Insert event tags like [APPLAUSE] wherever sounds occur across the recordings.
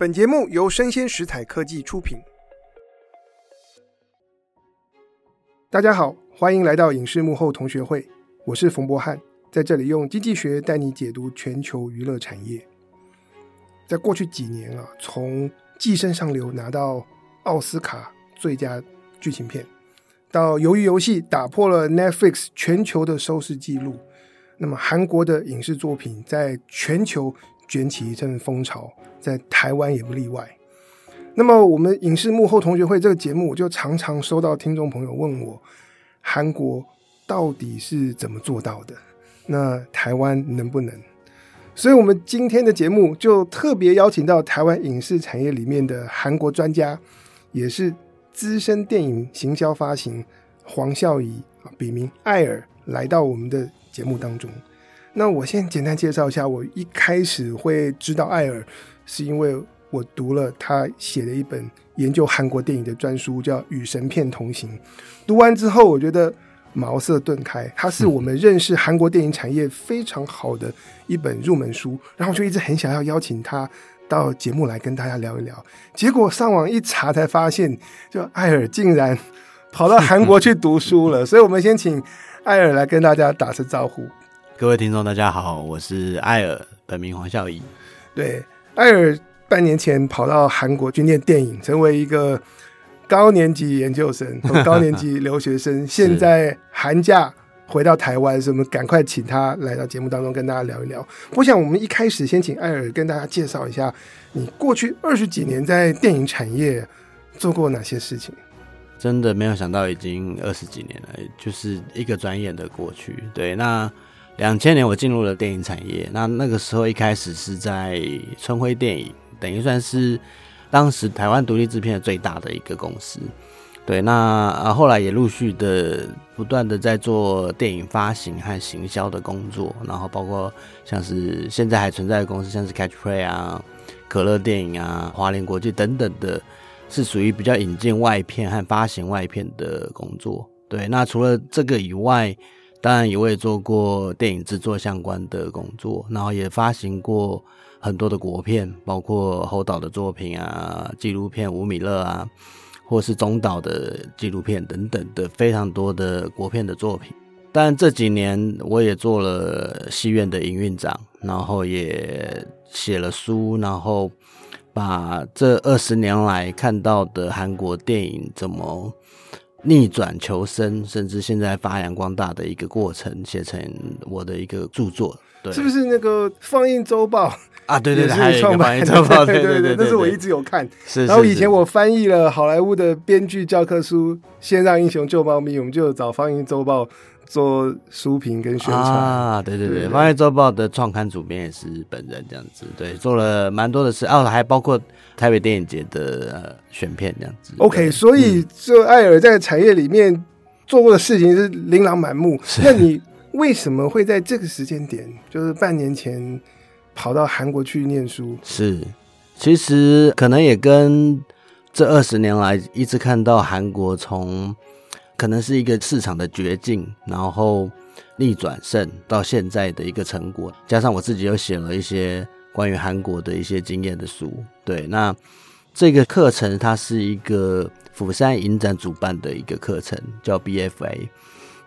本节目由生鲜食材科技出品。大家好，欢迎来到影视幕后同学会，我是冯博翰，在这里用经济学带你解读全球娱乐产业。在过去几年啊，从《寄生上流》拿到奥斯卡最佳剧情片，到《鱿鱼游戏》打破了 Netflix 全球的收视纪录，那么韩国的影视作品在全球卷起一阵风潮，在台湾也不例外。那么，我们影视幕后同学会这个节目，就常常收到听众朋友问我，韩国到底是怎么做到的？那台湾能不能？所以，我们今天的节目就特别邀请到台湾影视产业里面的韩国专家，也是资深电影行销发行黄孝仪，笔名艾尔，来到我们的节目当中。那我先简单介绍一下，我一开始会知道艾尔，是因为我读了他写的一本研究韩国电影的专书，叫《与神片同行》。读完之后，我觉得茅塞顿开，它是我们认识韩国电影产业非常好的一本入门书。然后就一直很想要邀请他到节目来跟大家聊一聊。结果上网一查，才发现，就艾尔竟然跑到韩国去读书了。所以，我们先请艾尔来跟大家打声招呼。各位听众，大家好，我是艾尔，本名黄孝仪。对，艾尔半年前跑到韩国去念电影，成为一个高年级研究生和 [LAUGHS] 高年级留学生。现在寒假回到台湾，所以我们赶快请他来到节目当中跟大家聊一聊。我想，我们一开始先请艾尔跟大家介绍一下，你过去二十几年在电影产业做过哪些事情？真的没有想到，已经二十几年了，就是一个转眼的过去。对，那。两千年我进入了电影产业，那那个时候一开始是在春晖电影，等于算是当时台湾独立制片的最大的一个公司。对，那啊后来也陆续的不断的在做电影发行和行销的工作，然后包括像是现在还存在的公司，像是 Catch Play 啊、可乐电影啊、华联国际等等的，是属于比较引进外片和发行外片的工作。对，那除了这个以外。当然，我也做过电影制作相关的工作，然后也发行过很多的国片，包括侯导的作品啊、纪录片《吴米勒》啊，或是中岛的纪录片等等的非常多的国片的作品。但这几年，我也做了戏院的营运长，然后也写了书，然后把这二十年来看到的韩国电影怎么。逆转求生，甚至现在发扬光大的一个过程，写成我的一个著作，对，是不是那个放映周报啊？对对对，还有一个放映周报，[LAUGHS] 对对对，那是我一直有看。是，然后以前我翻译了好莱坞的编剧教科书《先让英雄救猫咪》，我们就有找放映周报。做书评跟宣传啊，对对对，放映周报的创刊主编也是本人这样子，对，做了蛮多的事，哦，还包括台北电影节的呃选片这样子。OK，所以这艾尔在产业里面做过的事情是琳琅满目。那你为什么会在这个时间点，就是半年前跑到韩国去念书？是，其实可能也跟这二十年来一直看到韩国从。可能是一个市场的绝境，然后逆转胜到现在的一个成果，加上我自己又写了一些关于韩国的一些经验的书。对，那这个课程它是一个釜山影展主办的一个课程，叫 BFA。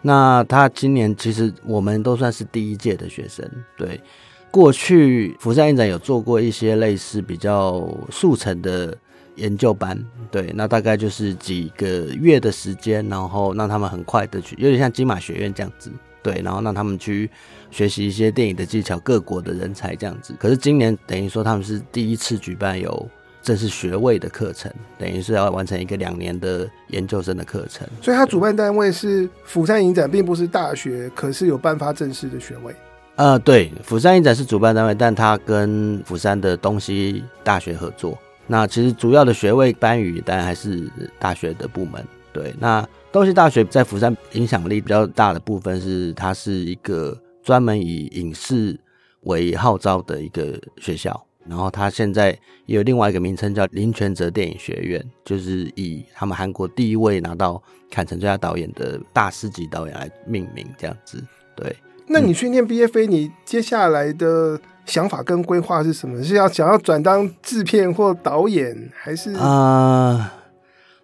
那他今年其实我们都算是第一届的学生。对，过去釜山影展有做过一些类似比较速成的。研究班，对，那大概就是几个月的时间，然后让他们很快的去，有点像金马学院这样子，对，然后让他们去学习一些电影的技巧，各国的人才这样子。可是今年等于说他们是第一次举办有正式学位的课程，等于是要完成一个两年的研究生的课程。所以，他主办单位是釜山影展，并不是大学，可是有颁发正式的学位。呃，对，釜山影展是主办单位，但他跟釜山的东西大学合作。那其实主要的学位颁予当然还是大学的部门。对，那东西大学在釜山影响力比较大的部分是，它是一个专门以影视为号召的一个学校。然后它现在也有另外一个名称叫林权泽电影学院，就是以他们韩国第一位拿到坎城最佳导演的大师级导演来命名这样子。对，那你去念 BFA，你接下来的想法跟规划是什么？是要想要转当制片或导演，还是？啊、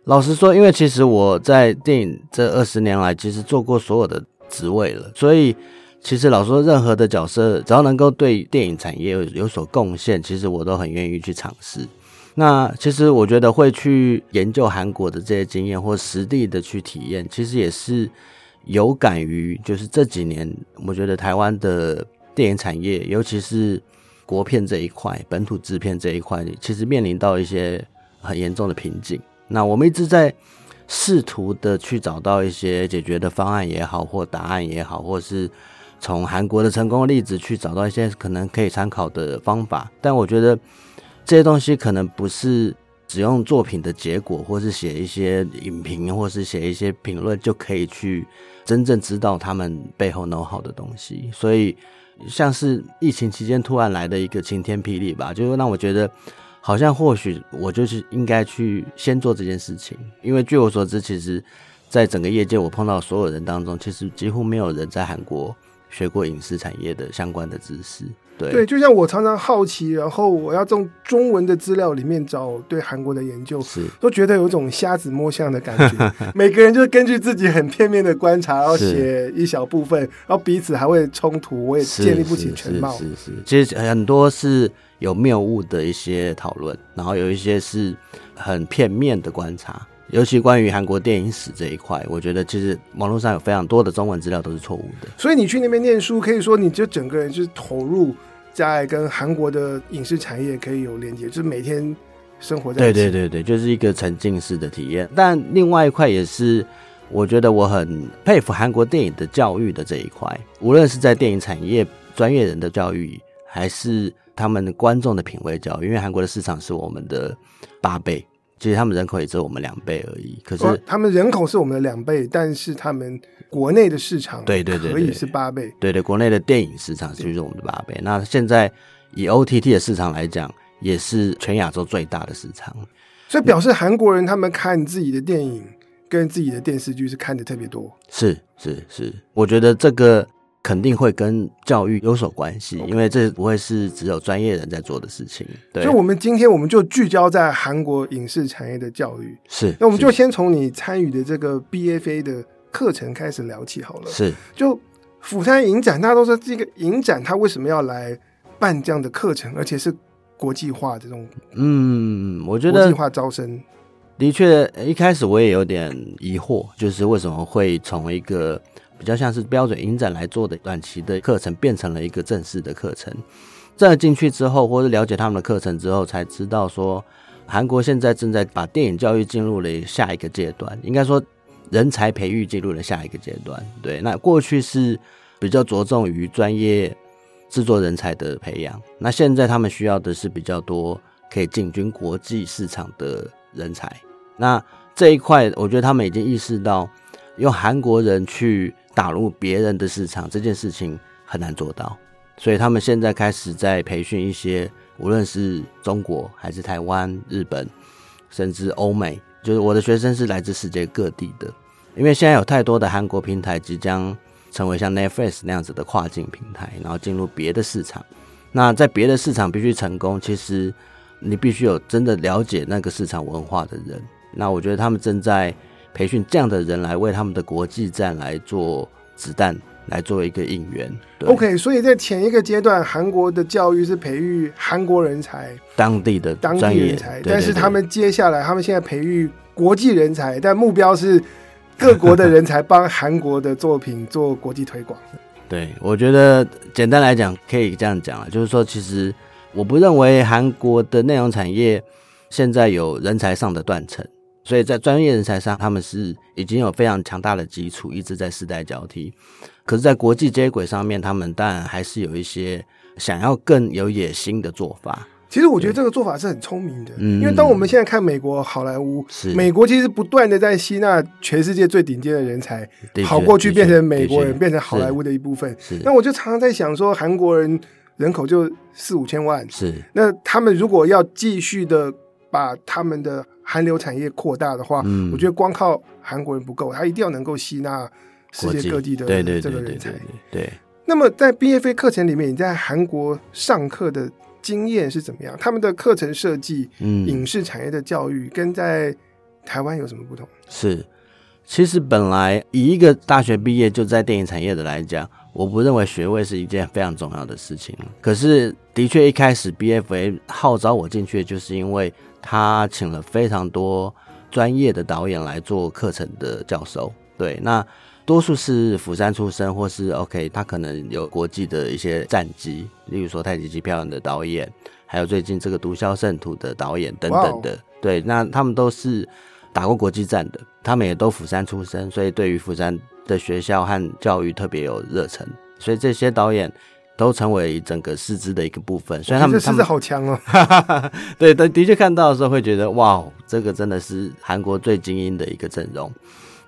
老实说，因为其实我在电影这二十年来，其实做过所有的职位了，所以其实老实说，任何的角色只要能够对电影产业有有所贡献，其实我都很愿意去尝试。那其实我觉得会去研究韩国的这些经验，或实地的去体验，其实也是有感于，就是这几年，我觉得台湾的。电影产业，尤其是国片这一块、本土制片这一块，其实面临到一些很严重的瓶颈。那我们一直在试图的去找到一些解决的方案也好，或答案也好，或是从韩国的成功例子去找到一些可能可以参考的方法。但我觉得这些东西可能不是只用作品的结果，或是写一些影评，或是写一些评论就可以去真正知道他们背后 know how 的东西。所以。像是疫情期间突然来的一个晴天霹雳吧，就让我觉得好像或许我就是应该去先做这件事情，因为据我所知，其实在整个业界我碰到所有人当中，其实几乎没有人在韩国学过影视产业的相关的知识。对，对，就像我常常好奇，然后我要从中文的资料里面找对韩国的研究，是都觉得有种瞎子摸象的感觉。每个人就是根据自己很片面的观察，然后写一小部分，然后彼此还会冲突，我也建立不起全貌。是是，其实很多是有谬误的一些讨论，然后有一些是很片面的观察。尤其关于韩国电影史这一块，我觉得其实网络上有非常多的中文资料都是错误的。所以你去那边念书，可以说你就整个人就是投入。在跟韩国的影视产业可以有连接，就是每天生活在一起。对对对对，就是一个沉浸式的体验。但另外一块也是，我觉得我很佩服韩国电影的教育的这一块，无论是在电影产业专业人的教育，还是他们观众的品味教育。因为韩国的市场是我们的八倍，其实他们人口也只有我们两倍而已。可是、哦、他们人口是我们的两倍，但是他们。国内的市场对对对可以是八倍，对对，国内的电影市场就是我们的八倍。那现在以 OTT 的市场来讲，也是全亚洲最大的市场。所以表示韩国人他们看自己的电影跟自己的电视剧是看的特别多。是是是，我觉得这个肯定会跟教育有所关系，因为这不会是只有专业人在做的事情。对，所以我们今天我们就聚焦在韩国影视产业的教育。是，那我们就先从你参与的这个 BFA 的。课程开始聊起好了，是就釜山影展，大家都说这个影展，它为什么要来办这样的课程，而且是国际化这种，嗯，我觉得国际化招生的确，一开始我也有点疑惑，就是为什么会从一个比较像是标准影展来做的短期的课程，变成了一个正式的课程。这进去之后，或者了解他们的课程之后，才知道说，韩国现在正在把电影教育进入了下一个阶段，应该说。人才培育进入了下一个阶段，对，那过去是比较着重于专业制作人才的培养，那现在他们需要的是比较多可以进军国际市场的人才。那这一块，我觉得他们已经意识到，用韩国人去打入别人的市场这件事情很难做到，所以他们现在开始在培训一些，无论是中国还是台湾、日本，甚至欧美。就是我的学生是来自世界各地的，因为现在有太多的韩国平台即将成为像 Netflix 那样子的跨境平台，然后进入别的市场。那在别的市场必须成功，其实你必须有真的了解那个市场文化的人。那我觉得他们正在培训这样的人来为他们的国际战来做子弹。来做一个应援。OK，所以在前一个阶段，韩国的教育是培育韩国人才，当地的当地人才。但是他们接下来，他们现在培育国际人才，但目标是各国的人才帮韩国的作品做国际推广。[LAUGHS] 对，我觉得简单来讲，可以这样讲啊，就是说，其实我不认为韩国的内容产业现在有人才上的断层。所以在专业人才上，他们是已经有非常强大的基础，一直在世代交替。可是，在国际接轨上面，他们当然还是有一些想要更有野心的做法。其实，我觉得这个做法是很聪明的，因为当我们现在看美国好莱坞，是美国其实不断的在吸纳全世界最顶尖的人才，跑过去变成美国人，变成好莱坞的一部分。那我就常常在想说，韩国人人口就四五千万，是那他们如果要继续的把他们的韩流产业扩大的话，嗯，我觉得光靠韩国人不够，他一定要能够吸纳世界各地的这个人才。对，那么在 BFA 课程里面，你在韩国上课的经验是怎么样？他们的课程设计，嗯，影视产业的教育跟在台湾有什么不同？是，其实本来以一个大学毕业就在电影产业的来讲，我不认为学位是一件非常重要的事情。可是的确一开始 BFA 号召我进去，就是因为他请了非常多专业的导演来做课程的教授。对，那。多数是釜山出身，或是 OK，他可能有国际的一些战绩，例如说《太极旗漂亮》的导演，还有最近这个《毒枭圣徒》的导演等等的。Wow. 对，那他们都是打过国际战的，他们也都釜山出身，所以对于釜山的学校和教育特别有热忱，所以这些导演都成为整个师资的一个部分。所以他们师资好强哦。[LAUGHS] 对，的的确看到的时候会觉得，哇，这个真的是韩国最精英的一个阵容。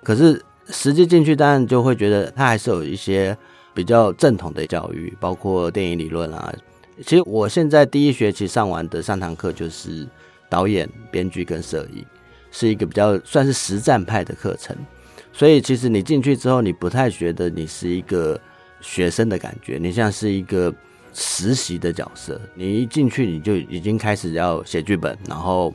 可是。实际进去，当然就会觉得他还是有一些比较正统的教育，包括电影理论啊。其实我现在第一学期上完的上堂课就是导演、编剧跟摄影，是一个比较算是实战派的课程。所以其实你进去之后，你不太觉得你是一个学生的感觉，你像是一个实习的角色。你一进去，你就已经开始要写剧本，然后。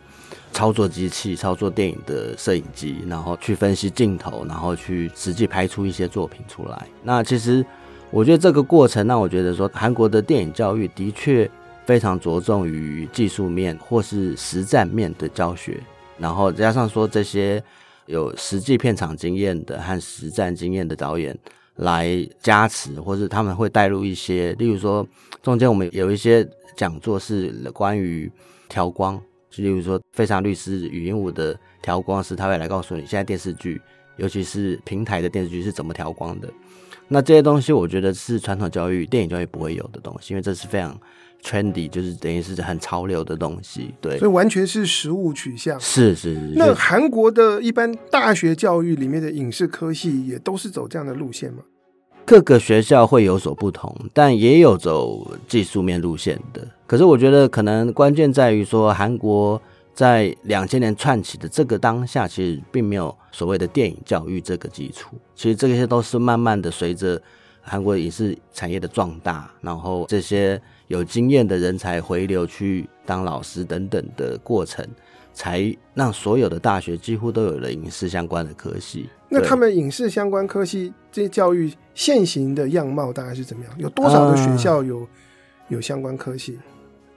操作机器、操作电影的摄影机，然后去分析镜头，然后去实际拍出一些作品出来。那其实我觉得这个过程让我觉得说，韩国的电影教育的确非常着重于技术面或是实战面的教学，然后加上说这些有实际片场经验的和实战经验的导演来加持，或是他们会带入一些，例如说中间我们有一些讲座是关于调光。就例如说，非常律师语音舞的调光师，他会来告诉你，现在电视剧，尤其是平台的电视剧是怎么调光的。那这些东西，我觉得是传统教育、电影教育不会有的东西，因为这是非常 trendy，就是等于是很潮流的东西。对，所以完全是实物取向。是是是。那韩国的一般大学教育里面的影视科系，也都是走这样的路线吗？各个学校会有所不同，但也有走技术面路线的。可是我觉得可能关键在于说，韩国在两千年串起的这个当下，其实并没有所谓的电影教育这个基础。其实这些都是慢慢的随着韩国影视产业的壮大，然后这些有经验的人才回流去当老师等等的过程。才让所有的大学几乎都有了影视相关的科系。那他们影视相关科系这些教育现行的样貌大概是怎么样？有多少的学校有、呃、有相关科系？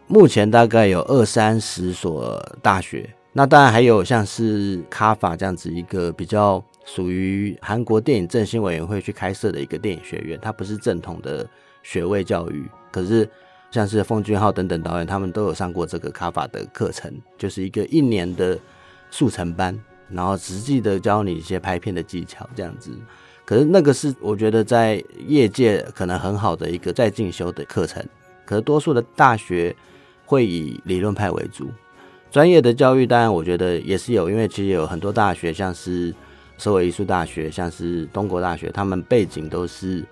目前大概有二三十所大学。那当然还有像是卡法这样子一个比较属于韩国电影振兴委员会去开设的一个电影学院，它不是正统的学位教育，可是。像是奉俊昊等等导演，他们都有上过这个卡法的课程，就是一个一年的速成班，然后实际的教你一些拍片的技巧这样子。可是那个是我觉得在业界可能很好的一个在进修的课程。可是多数的大学会以理论派为主，专业的教育当然我觉得也是有，因为其实有很多大学，像是首尔艺术大学，像是东国大学，他们背景都是。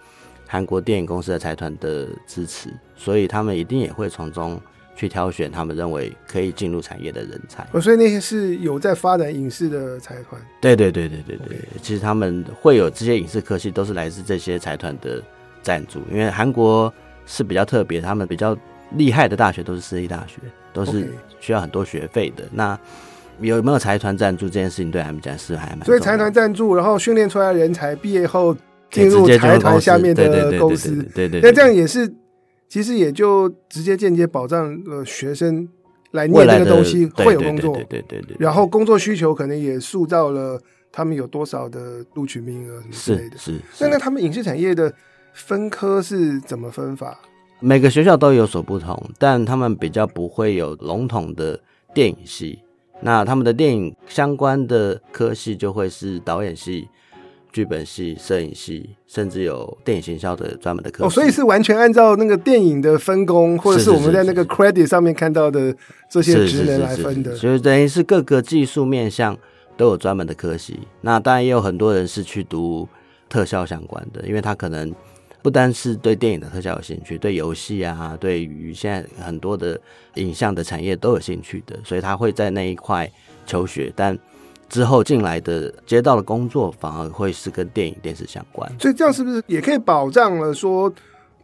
韩国电影公司的财团的支持，所以他们一定也会从中去挑选他们认为可以进入产业的人才。哦，所以那些是有在发展影视的财团。对对对对对对，Okay. 其实他们会有这些影视科系，都是来自这些财团的赞助。因为韩国是比较特别，他们比较厉害的大学都是私立大学，都是需要很多学费的。Okay. 那有没有财团赞助这件事情，对他们讲是还蛮。所以财团赞助，然后训练出来的人才毕业后。进入财团下面的公司，对对，那这样也是，其实也就直接间接保障了学生来念这个东西会有工作，对对对对。然后工作需求可能也塑造了他们有多少的录取名额之类的。是是。那那他们影视产业的分科是怎么分法？每个学校都有所不同，但他们比较不会有笼统的电影系。那他们的电影相关的科系就会是导演系。剧本系、摄影系，甚至有电影行销的专门的课。哦，所以是完全按照那个电影的分工，或者是我们在那个 credit 上面看到的这些职能来分的。所以等于是各个技术面向都有专门的科系。那当然也有很多人是去读特效相关的，因为他可能不单是对电影的特效有兴趣，对游戏啊，对于现在很多的影像的产业都有兴趣的，所以他会在那一块求学，但。之后进来的接到的工作反而会是跟电影电视相关，所以这样是不是也可以保障了说，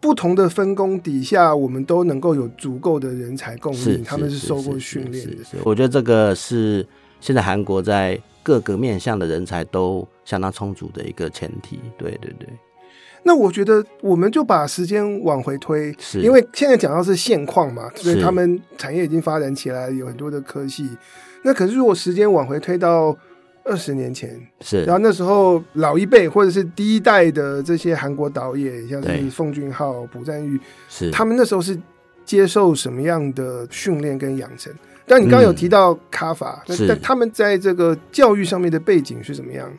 不同的分工底下，我们都能够有足够的人才供应，他们是受过训练的。我觉得这个是现在韩国在各个面向的人才都相当充足的一个前提。对对对。那我觉得我们就把时间往回推，是因为现在讲到是现况嘛，所以他们产业已经发展起来，有很多的科系。那可是如果时间往回推到二十年前，是，然后那时候老一辈或者是第一代的这些韩国导演，像是奉俊昊、朴赞玉，是。他们那时候是接受什么样的训练跟养成？但你刚刚有提到卡法，那、但、他们在这个教育上面的背景是怎么样？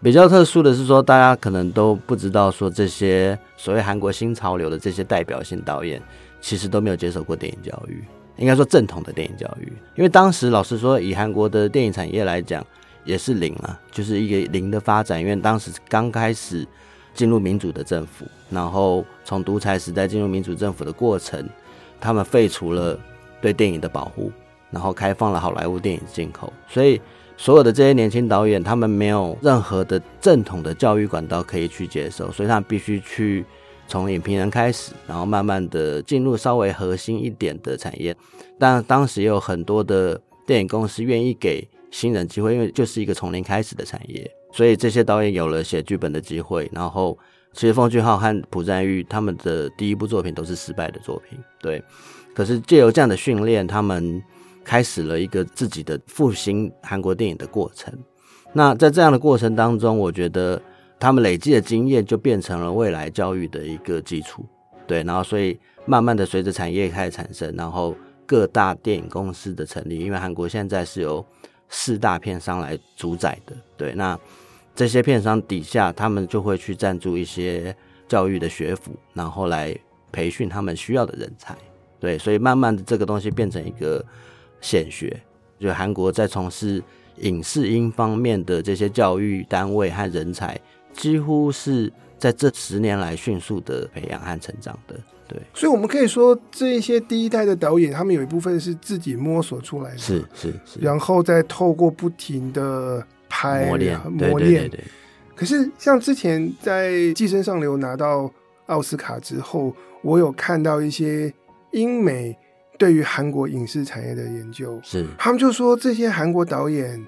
比较特殊的是说，大家可能都不知道，说这些所谓韩国新潮流的这些代表性导演，其实都没有接受过电影教育，应该说正统的电影教育。因为当时老实说，以韩国的电影产业来讲，也是零啊，就是一个零的发展。因为当时刚开始进入民主的政府，然后从独裁时代进入民主政府的过程，他们废除了对电影的保护，然后开放了好莱坞电影进口，所以。所有的这些年轻导演，他们没有任何的正统的教育管道可以去接受，所以他们必须去从影评人开始，然后慢慢的进入稍微核心一点的产业。但当时有很多的电影公司愿意给新人机会，因为就是一个从零开始的产业，所以这些导演有了写剧本的机会。然后，其实奉俊昊和朴赞郁他们的第一部作品都是失败的作品，对。可是借由这样的训练，他们。开始了一个自己的复兴韩国电影的过程。那在这样的过程当中，我觉得他们累积的经验就变成了未来教育的一个基础。对，然后所以慢慢的随着产业开始产生，然后各大电影公司的成立，因为韩国现在是由四大片商来主宰的。对，那这些片商底下，他们就会去赞助一些教育的学府，然后来培训他们需要的人才。对，所以慢慢的这个东西变成一个。显学，就韩国在从事影视音方面的这些教育单位和人才，几乎是在这十年来迅速的培养和成长的。对，所以我们可以说，这一些第一代的导演，他们有一部分是自己摸索出来的，是是是，然后再透过不停的拍磨练磨练。可是像之前在《寄生上流》拿到奥斯卡之后，我有看到一些英美。对于韩国影视产业的研究，是他们就说，这些韩国导演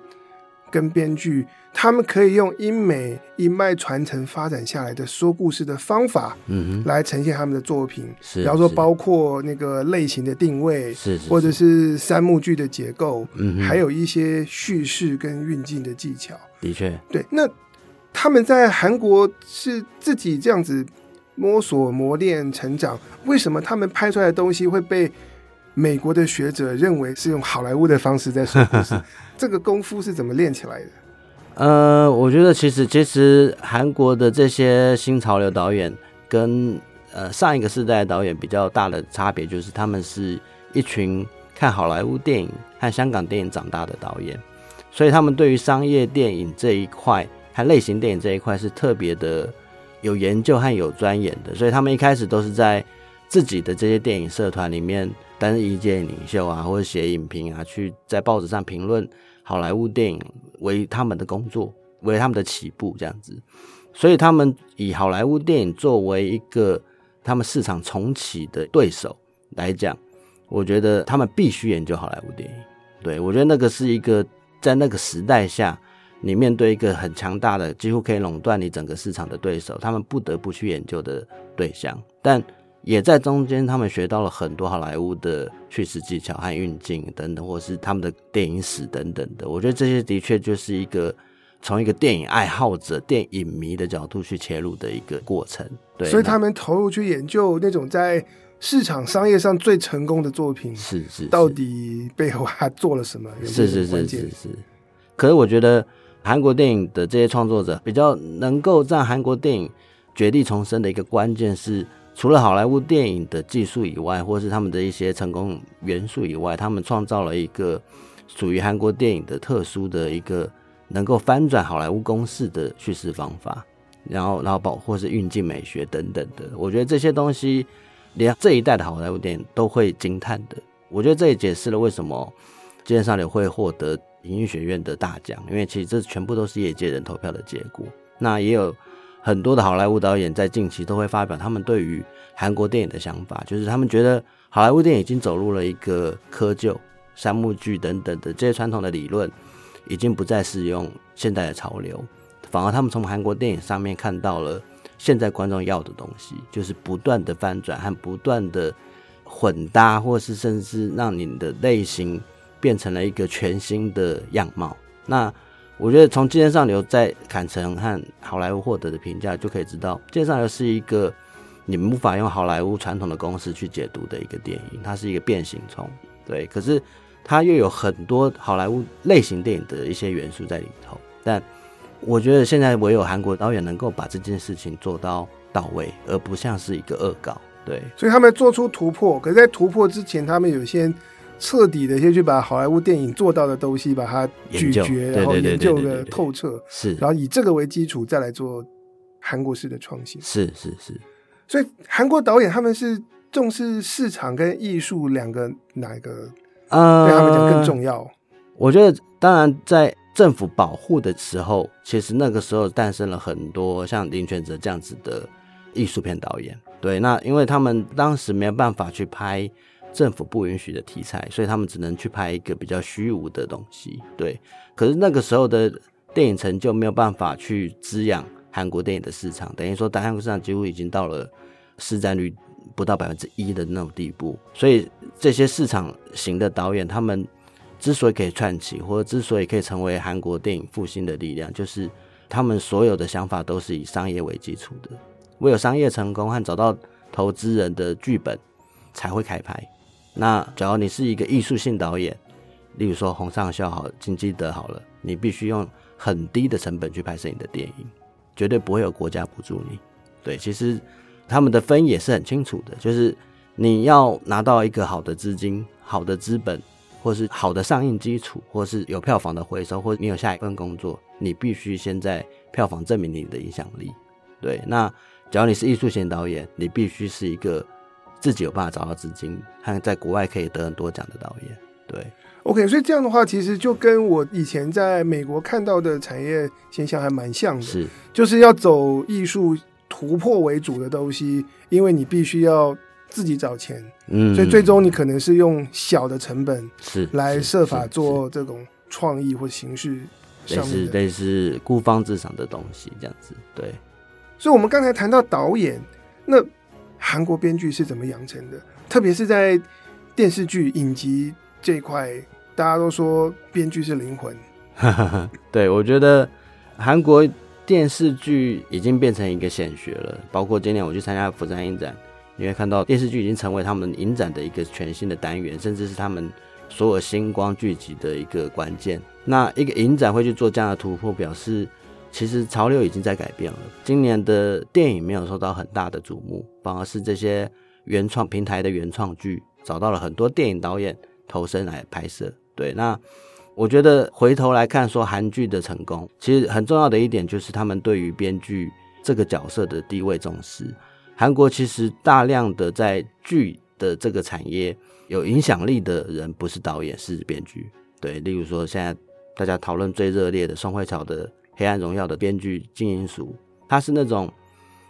跟编剧，他们可以用英美一脉传承发展下来的说故事的方法，嗯哼，来呈现他们的作品。是，比方说包括那个类型的定位，是，是，或者是三幕剧的结构，嗯哼，还有一些叙事跟运镜的技巧。的确，对。那他们在韩国是自己这样子摸索、磨练、成长，为什么他们拍出来的东西会被？美国的学者认为是用好莱坞的方式在说故事，[LAUGHS] 这个功夫是怎么练起来的？呃，我觉得其实其实韩国的这些新潮流导演跟呃上一个世代的导演比较大的差别，就是他们是一群看好莱坞电影和香港电影长大的导演，所以他们对于商业电影这一块和类型电影这一块是特别的有研究和有钻研的，所以他们一开始都是在自己的这些电影社团里面。担任意见领袖啊，或者写影评啊，去在报纸上评论好莱坞电影为他们的工作，为他们的起步这样子。所以他们以好莱坞电影作为一个他们市场重启的对手来讲，我觉得他们必须研究好莱坞电影。对，我觉得那个是一个在那个时代下，你面对一个很强大的、几乎可以垄断你整个市场的对手，他们不得不去研究的对象。但也在中间，他们学到了很多好莱坞的叙事技巧和运镜等等，或是他们的电影史等等的。我觉得这些的确就是一个从一个电影爱好者、电影迷的角度去切入的一个过程。对，所以他们投入去研究那种在市场商业上最成功的作品，是是，到底背后还做了什么？是是是是是。可是我觉得韩国电影的这些创作者比较能够让韩国电影绝地重生的一个关键是。除了好莱坞电影的技术以外，或是他们的一些成功元素以外，他们创造了一个属于韩国电影的特殊的一个能够翻转好莱坞公式的叙事方法，然后，然后包括是运镜美学等等的。我觉得这些东西连这一代的好莱坞电影都会惊叹的。我觉得这也解释了为什么《寄生上流》会获得影艺学院的大奖，因为其实这全部都是业界人投票的结果。那也有。很多的好莱坞导演在近期都会发表他们对于韩国电影的想法，就是他们觉得好莱坞电影已经走入了一个窠臼、三幕剧等等的这些传统的理论，已经不再适用现代的潮流，反而他们从韩国电影上面看到了现在观众要的东西，就是不断的翻转和不断的混搭，或是甚至让你的类型变成了一个全新的样貌。那我觉得从《寄生上流》在坎城和好莱坞获得的评价就可以知道，《寄生上流》是一个你们无法用好莱坞传统的公式去解读的一个电影，它是一个变形虫，对。可是它又有很多好莱坞类型电影的一些元素在里头。但我觉得现在唯有韩国导演能够把这件事情做到到位，而不像是一个恶搞，对。所以他们做出突破，可是在突破之前，他们有些。彻底的先去把好莱坞电影做到的东西把它咀嚼，然后研究的透彻，是，然后以这个为基础再来做韩国式的创新，是是是。所以韩国导演他们是重视市场跟艺术两个哪一个？呃，对他们讲更重要。我觉得，当然在政府保护的时候，其实那个时候诞生了很多像林权哲这样子的艺术片导演。对，那因为他们当时没有办法去拍。政府不允许的题材，所以他们只能去拍一个比较虚无的东西。对，可是那个时候的电影成就没有办法去滋养韩国电影的市场，等于说，在韩国市场几乎已经到了市占率不到百分之一的那种地步。所以这些市场型的导演，他们之所以可以串起，或者之所以可以成为韩国电影复兴的力量，就是他们所有的想法都是以商业为基础的，唯有商业成功和找到投资人的剧本，才会开拍。那假如你是一个艺术性导演，例如说洪尚秀好、金基德好了，你必须用很低的成本去拍摄你的电影，绝对不会有国家补助你。对，其实他们的分也是很清楚的，就是你要拿到一个好的资金、好的资本，或是好的上映基础，或是有票房的回收，或你有下一份工作，你必须先在票房证明你的影响力。对，那假如你是艺术型导演，你必须是一个。自己有办法找到资金，和在国外可以得很多奖的导演，对，OK，所以这样的话，其实就跟我以前在美国看到的产业现象还蛮像的，是，就是要走艺术突破为主的东西，因为你必须要自己找钱，嗯，所以最终你可能是用小的成本是来设法做这种创意或形式上面的，类似类似孤芳自赏的东西这样子，对，所以我们刚才谈到导演，那。韩国编剧是怎么养成的？特别是在电视剧、影集这一块，大家都说编剧是灵魂。[LAUGHS] 对，我觉得韩国电视剧已经变成一个显学了。包括今年我去参加釜山影展，你会看到电视剧已经成为他们影展的一个全新的单元，甚至是他们所有星光聚集的一个关键。那一个影展会去做这样的突破，表示。其实潮流已经在改变了。今年的电影没有受到很大的瞩目，反而是这些原创平台的原创剧找到了很多电影导演投身来拍摄。对，那我觉得回头来看，说韩剧的成功，其实很重要的一点就是他们对于编剧这个角色的地位重视。韩国其实大量的在剧的这个产业有影响力的人，不是导演，是编剧。对，例如说现在大家讨论最热烈的宋慧乔的。《黑暗荣耀》的编剧金英淑，他是那种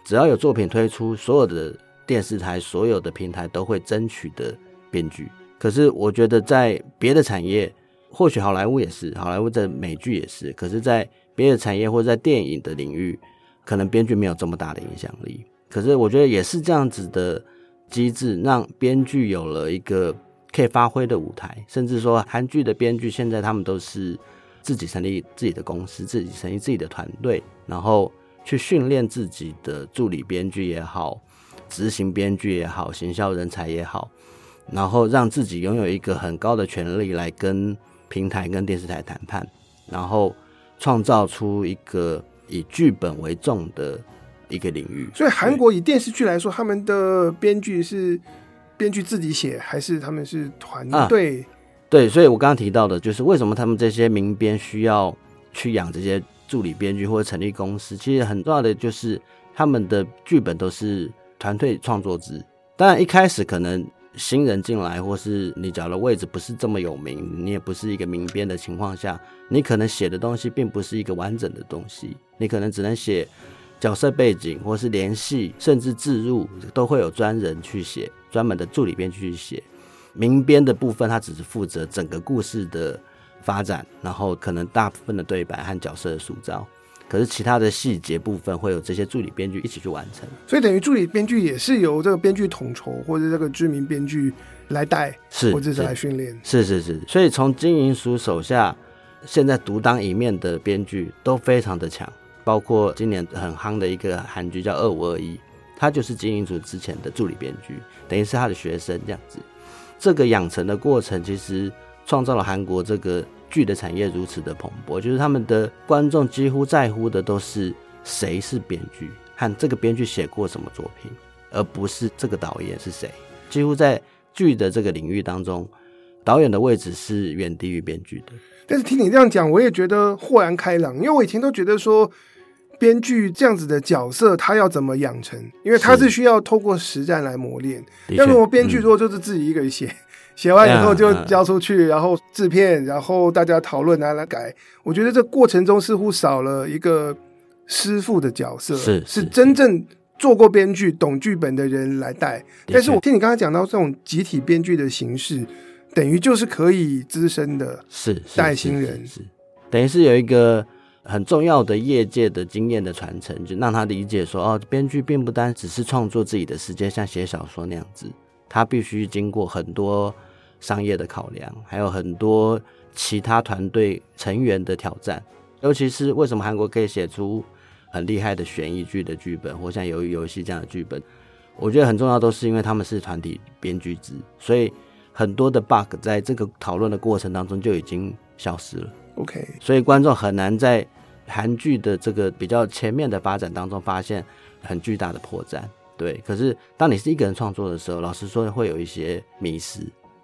只要有作品推出，所有的电视台、所有的平台都会争取的编剧。可是我觉得在别的产业，或许好莱坞也是，好莱坞的美剧也是。可是，在别的产业或者在电影的领域，可能编剧没有这么大的影响力。可是我觉得也是这样子的机制，让编剧有了一个可以发挥的舞台。甚至说，韩剧的编剧现在他们都是。自己成立自己的公司，自己成立自己的团队，然后去训练自己的助理编剧也好，执行编剧也好，行销人才也好，然后让自己拥有一个很高的权利来跟平台、跟电视台谈判，然后创造出一个以剧本为重的一个领域。所以，韩国以电视剧来说，他们的编剧是编剧自己写，还是他们是团队？啊对，所以我刚刚提到的，就是为什么他们这些民编需要去养这些助理编剧或者成立公司。其实很重要的就是他们的剧本都是团队创作制。当然一开始可能新人进来，或是你找的位置不是这么有名，你也不是一个民编的情况下，你可能写的东西并不是一个完整的东西，你可能只能写角色背景或是联系，甚至置入，都会有专人去写，专门的助理编剧去写。民编的部分，他只是负责整个故事的发展，然后可能大部分的对白和角色的塑造。可是其他的细节部分，会有这些助理编剧一起去完成。所以等于助理编剧也是由这个编剧统筹，或者这个知名编剧来带，是或者是来训练。是是是。所以从金银淑手下现在独当一面的编剧都非常的强。包括今年很夯的一个韩剧叫《二五二一》，他就是金银淑之前的助理编剧，等于是他的学生这样子。这个养成的过程，其实创造了韩国这个剧的产业如此的蓬勃，就是他们的观众几乎在乎的都是谁是编剧和这个编剧写过什么作品，而不是这个导演是谁。几乎在剧的这个领域当中，导演的位置是远低于编剧的。但是听你这样讲，我也觉得豁然开朗，因为我以前都觉得说。编剧这样子的角色，他要怎么养成？因为他是需要透过实战来磨练。要如果编剧如果就是自己一个人写，写、嗯、完以后就交出去，然后制片，然后大家讨论拿来改，我觉得这过程中似乎少了一个师傅的角色，是是真正做过编剧、懂剧本的人来带。但是我听你刚才讲到这种集体编剧的形式，等于就是可以资深的，是带新人，是等于是有一个。很重要的业界的经验的传承，就让他理解说，哦，编剧并不单只是创作自己的世界，像写小说那样子，他必须经过很多商业的考量，还有很多其他团队成员的挑战。尤其是为什么韩国可以写出很厉害的悬疑剧的剧本，或像鱿鱼游戏这样的剧本，我觉得很重要，都是因为他们是团体编剧制，所以很多的 bug 在这个讨论的过程当中就已经消失了。OK，所以观众很难在韩剧的这个比较前面的发展当中发现很巨大的破绽。对，可是当你是一个人创作的时候，老实说会有一些迷失，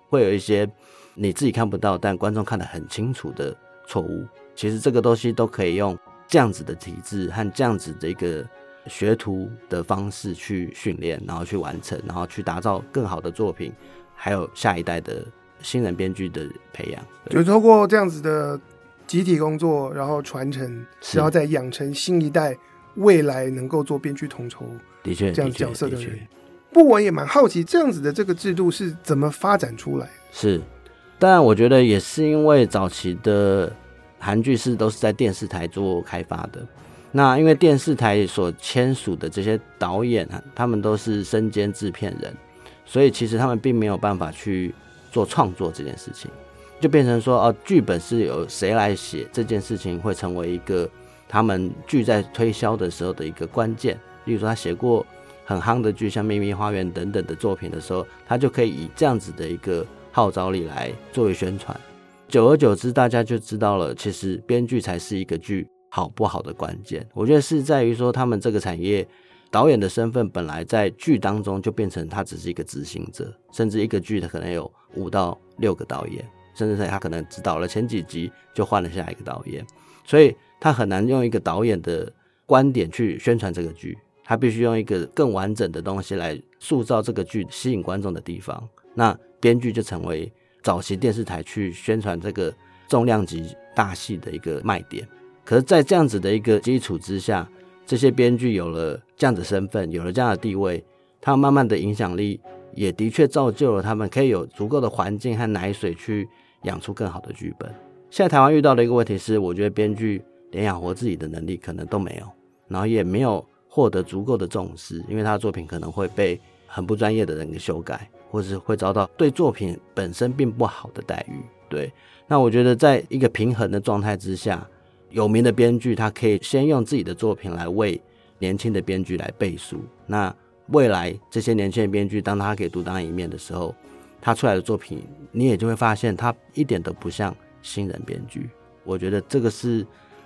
会有一些你自己看不到但观众看得很清楚的错误。其实这个东西都可以用这样子的体制和这样子的一个学徒的方式去训练，然后去完成，然后去打造更好的作品，还有下一代的新人编剧的培养。就通过这样子的。集体工作，然后传承，然后再养成新一代未来能够做编剧统筹的确这样角色的人。不，我也蛮好奇，这样子的这个制度是怎么发展出来？是，当然，我觉得也是因为早期的韩剧是都是在电视台做开发的。那因为电视台所签署的这些导演啊，他们都是身兼制片人，所以其实他们并没有办法去做创作这件事情。就变成说，哦，剧本是由谁来写这件事情，会成为一个他们剧在推销的时候的一个关键。例如说，他写过很夯的剧，像《秘密花园》等等的作品的时候，他就可以以这样子的一个号召力来作为宣传。久而久之，大家就知道了，其实编剧才是一个剧好不好的关键。我觉得是在于说，他们这个产业导演的身份本来在剧当中就变成他只是一个执行者，甚至一个剧他可能有五到六个导演。甚至他可能指导了前几集就换了下一个导演，所以他很难用一个导演的观点去宣传这个剧，他必须用一个更完整的东西来塑造这个剧吸引观众的地方。那编剧就成为早期电视台去宣传这个重量级大戏的一个卖点。可是，在这样子的一个基础之下，这些编剧有了这样的身份，有了这样的地位，他慢慢的影响力也的确造就了他们可以有足够的环境和奶水去。养出更好的剧本。现在台湾遇到的一个问题是，我觉得编剧连养活自己的能力可能都没有，然后也没有获得足够的重视，因为他的作品可能会被很不专业的人给修改，或是会遭到对作品本身并不好的待遇。对，那我觉得在一个平衡的状态之下，有名的编剧他可以先用自己的作品来为年轻的编剧来背书。那未来这些年轻的编剧，当他可以独当一面的时候，他出来的作品，你也就会发现，他一点都不像新人编剧。我觉得这个是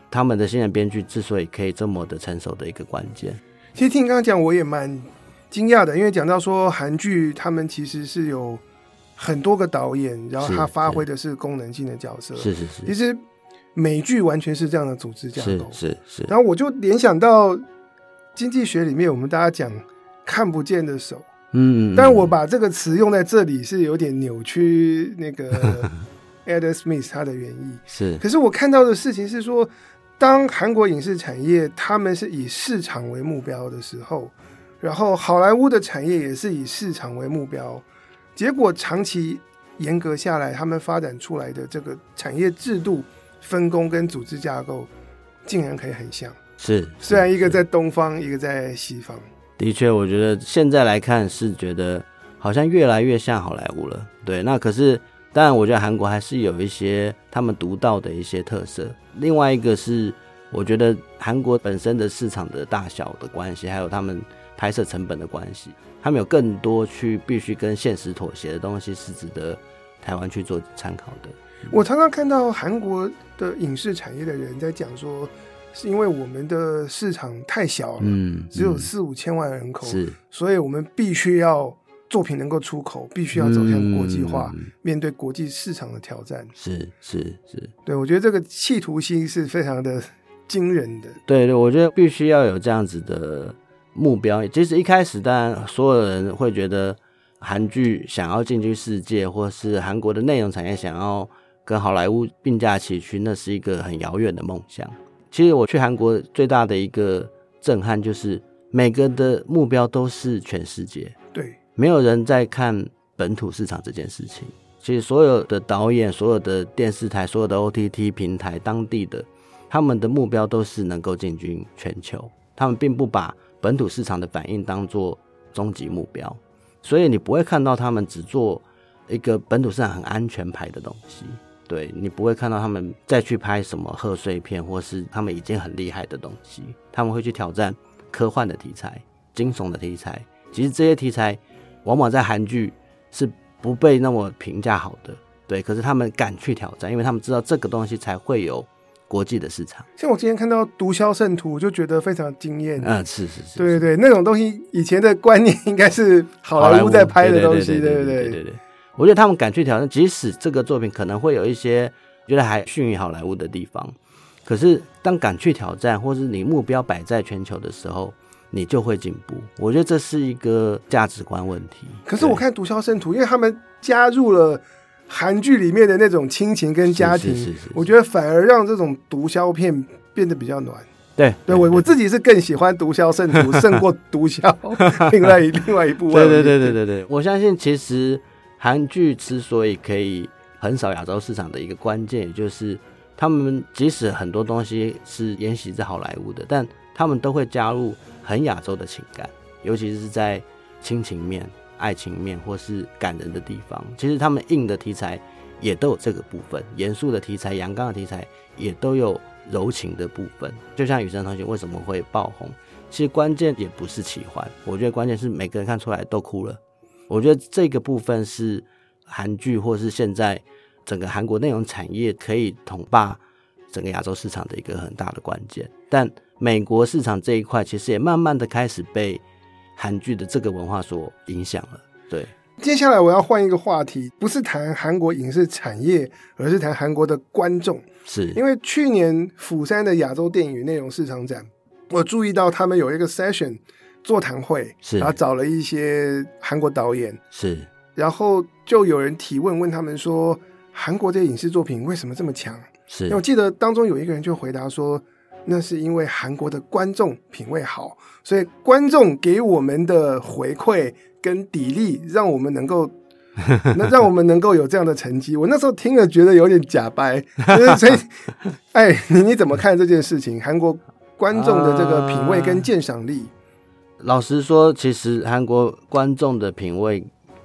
他们的新人编剧之所以可以这么的成熟的一个关键。其实听你刚刚讲，我也蛮惊讶的，因为讲到说韩剧，他们其实是有很多个导演，然后他发挥的是功能性的角色。是是是。其实美剧完全是这样的组织架构。是是是。然后我就联想到经济学里面，我们大家讲看不见的手。嗯，但我把这个词用在这里是有点扭曲那个 [LAUGHS] Adam Smith 他的原意。是，可是我看到的事情是说，当韩国影视产业他们是以市场为目标的时候，然后好莱坞的产业也是以市场为目标，结果长期严格下来，他们发展出来的这个产业制度分工跟组织架构，竟然可以很像。是，虽然一个在东方，一个在西方。的确，我觉得现在来看是觉得好像越来越像好莱坞了。对，那可是当然，我觉得韩国还是有一些他们独到的一些特色。另外一个是，我觉得韩国本身的市场的大小的关系，还有他们拍摄成本的关系，他们有更多去必须跟现实妥协的东西，是值得台湾去做参考的。我常常看到韩国的影视产业的人在讲说。是因为我们的市场太小了，嗯，只有四五千万人口，是，所以我们必须要作品能够出口，必须要走向国际化，嗯，面对国际市场的挑战。是是是，对，我觉得这个企图心是非常的惊人的。对对，我觉得必须要有这样子的目标。其实一开始，当然所有人会觉得韩剧想要进军世界，或是韩国的内容产业想要跟好莱坞并驾齐驱，那是一个很遥远的梦想。其实我去韩国最大的一个震撼就是，每个的目标都是全世界，对，没有人在看本土市场这件事情。其实所有的导演、所有的电视台、所有的 OTT 平台、当地的，他们的目标都是能够进军全球，他们并不把本土市场的反应当做终极目标，所以你不会看到他们只做一个本土市场很安全牌的东西。对，你不会看到他们再去拍什么贺岁片，或是他们已经很厉害的东西。他们会去挑战科幻的题材、惊悚的题材。其实这些题材往往在韩剧是不被那么评价好的。对，可是他们敢去挑战，因为他们知道这个东西才会有国际的市场。像我今天看到《毒枭圣徒》，我就觉得非常惊艳。嗯，是是是，对对对，那种东西以前的观念应该是好莱坞在拍的东西，对不对？对对对。我觉得他们敢去挑战，即使这个作品可能会有一些觉得还逊于好莱坞的地方，可是当敢去挑战，或是你目标摆在全球的时候，你就会进步。我觉得这是一个价值观问题。可是我看《毒枭圣徒》，因为他们加入了韩剧里面的那种亲情跟家庭，是是是是，我觉得反而让这种毒枭片变得比较暖。对，对，对我我自己是更喜欢《毒枭圣徒》胜过《毒枭》另外另外一部。对对对对对对，我相信其实。韩剧之所以可以横扫亚洲市场的一个关键，也就是他们即使很多东西是沿袭在好莱坞的，但他们都会加入很亚洲的情感，尤其是在亲情面、爱情面或是感人的地方。其实他们硬的题材也都有这个部分，严肃的题材、阳刚的题材也都有柔情的部分。就像《雨神同学》为什么会爆红，其实关键也不是奇幻，我觉得关键是每个人看出来都哭了。我觉得这个部分是韩剧，或是现在整个韩国内容产业可以统霸整个亚洲市场的一个很大的关键。但美国市场这一块，其实也慢慢的开始被韩剧的这个文化所影响了。对，接下来我要换一个话题，不是谈韩国影视产业，而是谈韩国的观众。是因为去年釜山的亚洲电影与内容市场展，我注意到他们有一个 session。座谈会，是，然后找了一些韩国导演，是，然后就有人提问，问他们说，韩国这些影视作品为什么这么强？是，因为我记得当中有一个人就回答说，那是因为韩国的观众品味好，所以观众给我们的回馈跟砥砺，让我们能够，[LAUGHS] 那让我们能够有这样的成绩。我那时候听了觉得有点假掰，就是所以，[LAUGHS] 哎，你你怎么看这件事情？韩国观众的这个品味跟鉴赏力？啊老实说，其实韩国观众的品味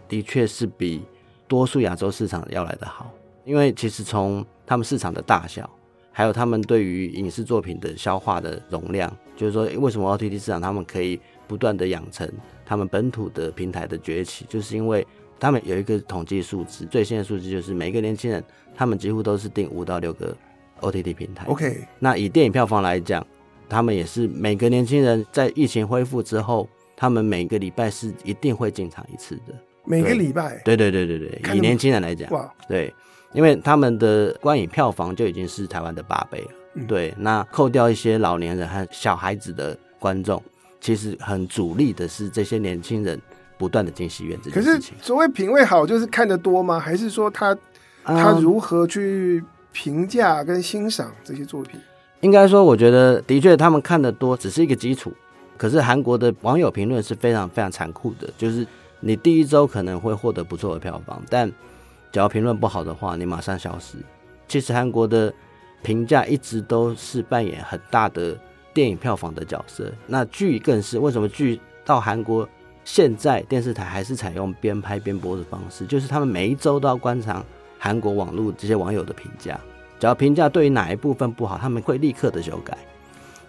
的确是比多数亚洲市场要来的好，因为其实从他们市场的大小，还有他们对于影视作品的消化的容量，就是说为什么 OTT 市场他们可以不断的养成他们本土的平台的崛起，就是因为他们有一个统计数字，最新的数字就是每个年轻人他们几乎都是订五到六个 OTT 平台。OK，那以电影票房来讲。他们也是每个年轻人在疫情恢复之后，他们每个礼拜是一定会进场一次的。每个礼拜？对对对对对，以年轻人来讲，哇，对，因为他们的观影票房就已经是台湾的八倍了。嗯。对，那扣掉一些老年人和小孩子的观众，其实很主力的是这些年轻人不断的进戏院这件事情。可是所谓品味好，就是看得多吗？还是说他他如何去评价跟欣赏这些作品？应该说，我觉得的确他们看得多只是一个基础。可是韩国的网友评论是非常非常残酷的，就是你第一周可能会获得不错的票房，但只要评论不好的话，你马上消失。其实韩国的评价一直都是扮演很大的电影票房的角色。那剧更是，为什么剧到韩国现在电视台还是采用边拍边播的方式？就是他们每一周都要观察韩国网络这些网友的评价，只要评价对于哪一部分不好，他们会立刻的修改。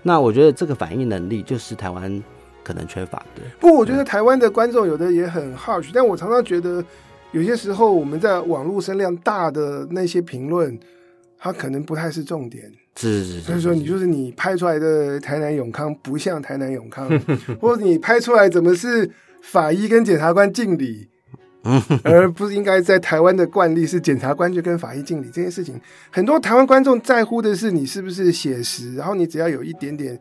那我觉得这个反应能力就是台湾可能缺乏的。不过我觉得台湾的观众有的也很 harsh，但我常常觉得有些时候我们在网络声量大的那些评论，它可能不太是重点。是是是。所以说你就是你拍出来的台南永康不像台南永康，[LAUGHS] 或者你拍出来怎么是法医跟检察官敬礼。[LAUGHS] 而不是应该在台湾的惯例是检察官就跟法医敬礼这件事情，很多台湾观众在乎的是你是不是写实，然后你只要有一点点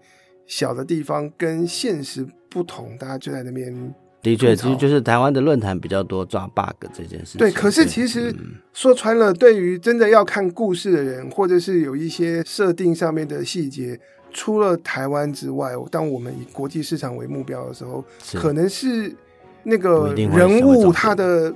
小的地方跟现实不同，大家就在那边。的确，其实就是台湾的论坛比较多抓 bug 这件事情。对，可是其实说穿了，对于真的要看故事的人，或者是有一些设定上面的细节，除了台湾之外，当我们以国际市场为目标的时候，可能是。那个人物他的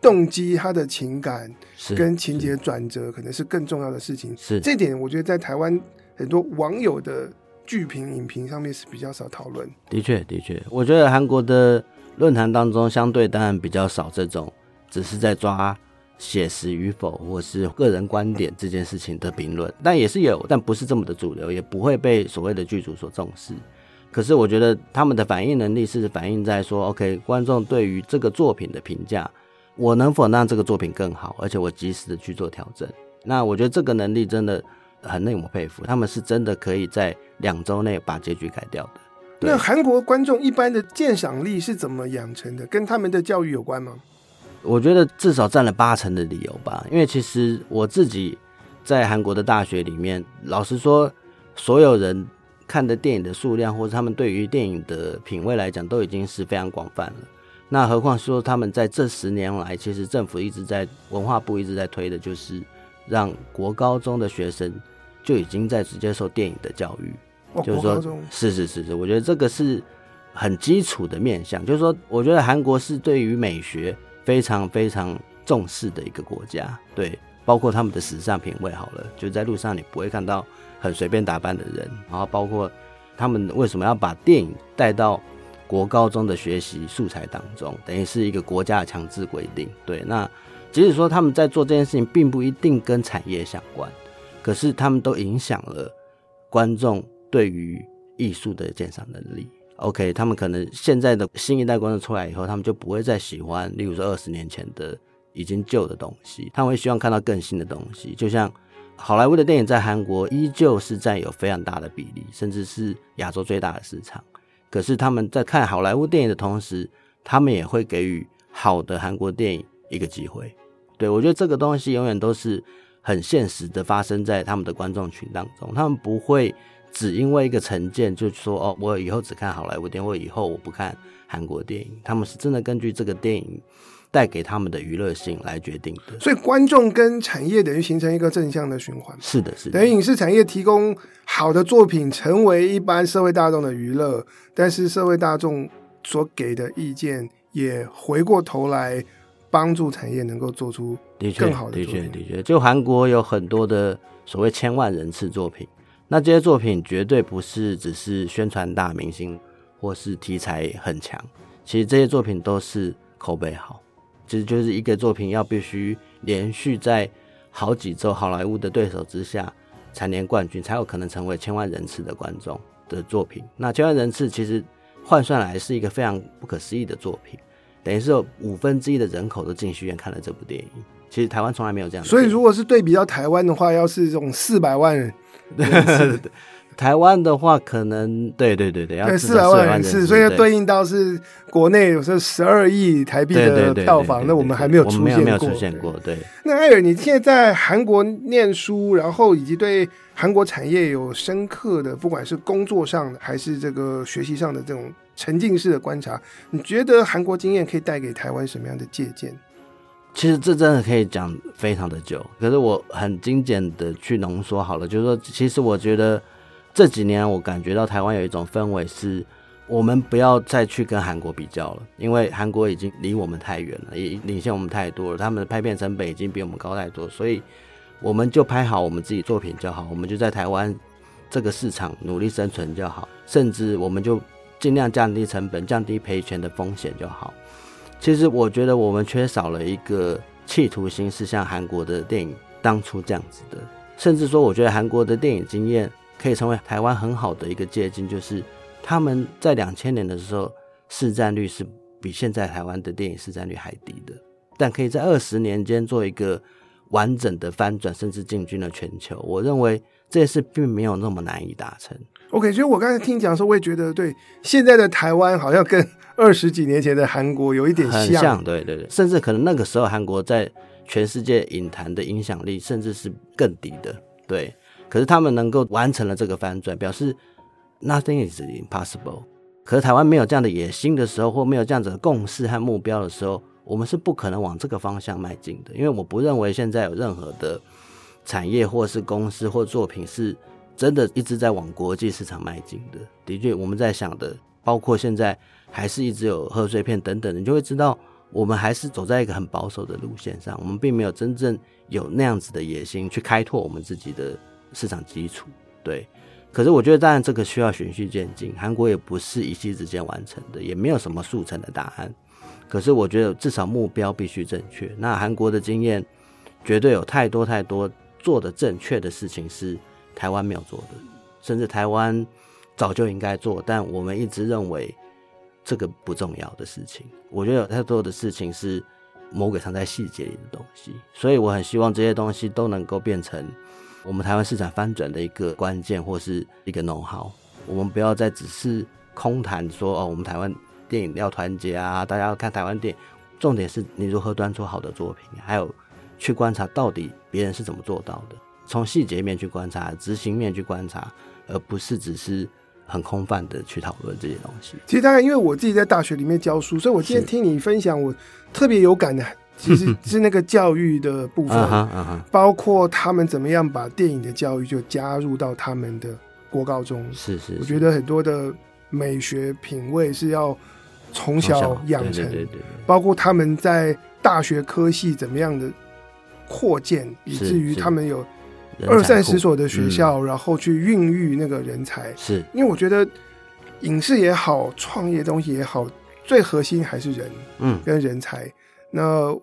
动机、他的情感跟情节转折，可能是更重要的事情。是这点，我觉得在台湾很多网友的剧评、影评上面是比较少讨论。的确，的确，我觉得韩国的论坛当中，相对当然比较少这种只是在抓写实与否，或是个人观点这件事情的评论，但也是有，但不是这么的主流，也不会被所谓的剧组所重视。可是我觉得他们的反应能力是反映在说，OK，观众对于这个作品的评价，我能否让这个作品更好，而且我及时的去做调整。那我觉得这个能力真的很令我佩服，他们是真的可以在两周内把结局改掉的。那韩国观众一般的鉴赏力是怎么养成的？跟他们的教育有关吗？我觉得至少占了八成的理由吧，因为其实我自己在韩国的大学里面，老实说，所有人。看的电影的数量，或者他们对于电影的品味来讲，都已经是非常广泛了。那何况说他们在这十年来，其实政府一直在文化部一直在推的，就是让国高中的学生就已经在直接受电影的教育。哦、就是说，是是是是，我觉得这个是很基础的面向。就是说，我觉得韩国是对于美学非常非常重视的一个国家。对，包括他们的时尚品味，好了，就在路上你不会看到。很随便打扮的人，然后包括他们为什么要把电影带到国高中的学习素材当中，等于是一个国家的强制规定。对，那即使说他们在做这件事情，并不一定跟产业相关，可是他们都影响了观众对于艺术的鉴赏能力。OK，他们可能现在的新一代观众出来以后，他们就不会再喜欢，例如说二十年前的已经旧的东西，他们会希望看到更新的东西，就像。好莱坞的电影在韩国依旧是占有非常大的比例，甚至是亚洲最大的市场。可是他们在看好莱坞电影的同时，他们也会给予好的韩国电影一个机会。对，我觉得这个东西永远都是很现实的发生在他们的观众群当中。他们不会只因为一个成见就说哦，我以后只看好莱坞电影，或以后我不看韩国电影。他们是真的根据这个电影。带给他们的娱乐性来决定的，所以观众跟产业等于形成一个正向的循环。是的，是的。等于影视产业提供好的作品，成为一般社会大众的娱乐，但是社会大众所给的意见也回过头来帮助产业能够做出更好的作品。的确，的确，的确。就韩国有很多的所谓千万人次作品，那这些作品绝对不是只是宣传大明星或是题材很强，其实这些作品都是口碑好。其实就是一个作品要必须连续在好几周好莱坞的对手之下蝉联冠军，才有可能成为千万人次的观众的作品。那千万人次其实换算来是一个非常不可思议的作品，等于是有五分之一的人口都进戏院看了这部电影。其实台湾从来没有这样。[LAUGHS] 所以如果是对比到台湾的话，要是这种四百万 [LAUGHS] 台湾的话，可能对对对对，要四百万人次，所以要对应到是国内有时候十二亿台币的票房，那我们还没有出现过。没有出现过。对。那艾尔，你现在在韩国念书，然后以及对韩国产业有深刻的，不管是工作上的还是这个学习上的这种沉浸式的观察，你觉得韩国经验可以带给台湾什么样的借鉴？其实这真的可以讲非常的久，可是我很精简的去浓缩好了，就是说，其实我觉得这几年我感觉到台湾有一种氛围是，我们不要再去跟韩国比较了，因为韩国已经离我们太远了，也领先我们太多了，他们的拍片成本已经比我们高太多，所以我们就拍好我们自己作品就好，我们就在台湾这个市场努力生存就好，甚至我们就。尽量降低成本，降低赔钱的风险就好。其实我觉得我们缺少了一个企图心，是像韩国的电影当初这样子的。甚至说，我觉得韩国的电影经验可以成为台湾很好的一个借鉴，就是他们在两千年的时候市占率是比现在台湾的电影市占率还低的，但可以在二十年间做一个完整的翻转，甚至进军了全球。我认为这件事并没有那么难以达成。OK，所以我刚才听你讲的时候，我也觉得对现在的台湾好像跟二十几年前的韩国有一点像，很像，对对对，甚至可能那个时候韩国在全世界影坛的影响力甚至是更低的，对。可是他们能够完成了这个翻转，表示 nothing is impossible。可是台湾没有这样的野心的时候，或没有这样子的共识和目标的时候，我们是不可能往这个方向迈进的。因为我不认为现在有任何的产业或是公司或作品是。真的一直在往国际市场迈进的，的确，我们在想的，包括现在还是一直有贺岁片等等，你就会知道，我们还是走在一个很保守的路线上，我们并没有真正有那样子的野心去开拓我们自己的市场基础。对，可是我觉得，当然这个需要循序渐进，韩国也不是一夕之间完成的，也没有什么速成的答案。可是我觉得，至少目标必须正确。那韩国的经验，绝对有太多太多做的正确的事情是。台湾没有做的，甚至台湾早就应该做，但我们一直认为这个不重要的事情。我觉得有太多的事情是魔鬼藏在细节里的东西，所以我很希望这些东西都能够变成我们台湾市场翻转的一个关键或是一个 know-how。我们不要再只是空谈说哦，我们台湾电影要团结啊，大家要看台湾电影。重点是你如何端出好的作品，还有去观察到底别人是怎么做到的。从细节面去观察，执行面去观察，而不是只是很空泛的去讨论这些东西。其实大概因为我自己在大学里面教书，所以我今天听你分享，我特别有感的，其实 [LAUGHS] 是那个教育的部分，包括他们怎么样把电影的教育就加入到他们的国高中。是是，我觉得很多的美学品味是要从小养成，对对对，包括他们在大学科系怎么样的扩建，以至于他们有。二三十所的学校，嗯、然后去孕育那个人才，是。因为我觉得影视也好，创业东西也好，最核心还是人，嗯，跟人才。嗯、那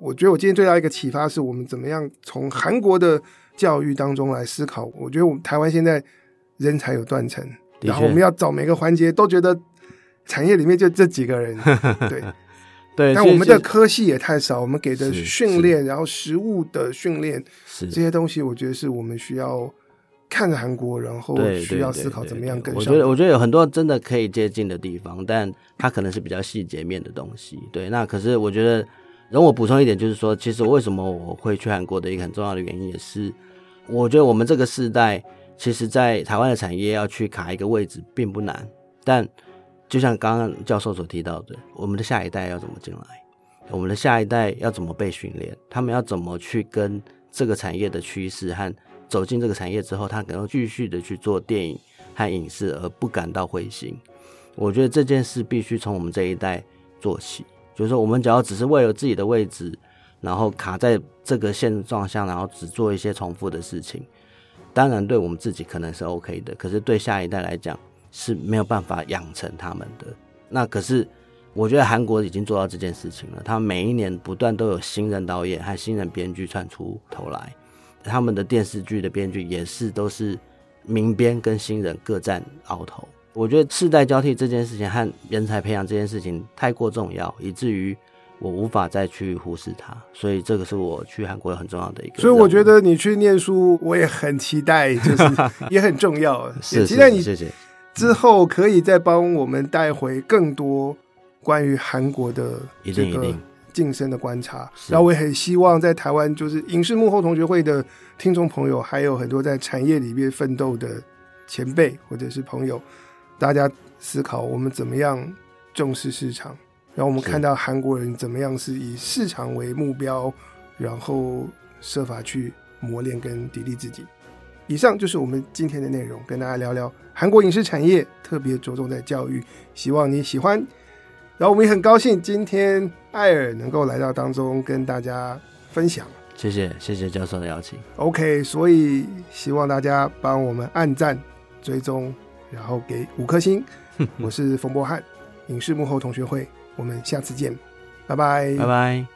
我觉得我今天最大一个启发是我们怎么样从韩国的教育当中来思考。我觉得我们台湾现在人才有断层，然后我们要找每个环节都觉得产业里面就这几个人，[LAUGHS] 对。对，但我们的科系也太少，我们给的训练，然后实物的训练，这些东西，我觉得是我们需要看着韩国，然后需要思考怎么样更。我觉得，我觉得有很多真的可以接近的地方，但它可能是比较细节面的东西。对，那可是我觉得，容我补充一点，就是说，其实为什么我会去韩国的一个很重要的原因，也是我觉得我们这个世代，其实在台湾的产业要去卡一个位置并不难，但。就像刚刚教授所提到的，我们的下一代要怎么进来？我们的下一代要怎么被训练？他们要怎么去跟这个产业的趋势和走进这个产业之后，他可能继续的去做电影和影视，而不感到灰心。我觉得这件事必须从我们这一代做起。就是说，我们只要只是为了自己的位置，然后卡在这个现状下，然后只做一些重复的事情，当然对我们自己可能是 OK 的，可是对下一代来讲，是没有办法养成他们的。那可是，我觉得韩国已经做到这件事情了。他们每一年不断都有新人导演和新人编剧窜出头来，他们的电视剧的编剧也是都是名编跟新人各占鳌头。我觉得世代交替这件事情和人才培养这件事情太过重要，以至于我无法再去忽视它。所以这个是我去韩国很重要的一个。所以我觉得你去念书，我也很期待，就是 [LAUGHS] 也很重要。也，期待你谢谢。之后可以再帮我们带回更多关于韩国的这个晋升的观察，然后我也很希望在台湾，就是影视幕后同学会的听众朋友，还有很多在产业里面奋斗的前辈或者是朋友，大家思考我们怎么样重视市场，然后我们看到韩国人怎么样是以市场为目标，然后设法去磨练跟砥砺自己。以上就是我们今天的内容，跟大家聊聊韩国影视产业，特别着重在教育，希望你喜欢。然后我们也很高兴今天艾尔能够来到当中跟大家分享。谢谢谢谢教授的邀请。OK，所以希望大家帮我们按赞、追踪，然后给五颗星。[LAUGHS] 我是冯博翰，影视幕后同学会，我们下次见，拜拜，拜拜。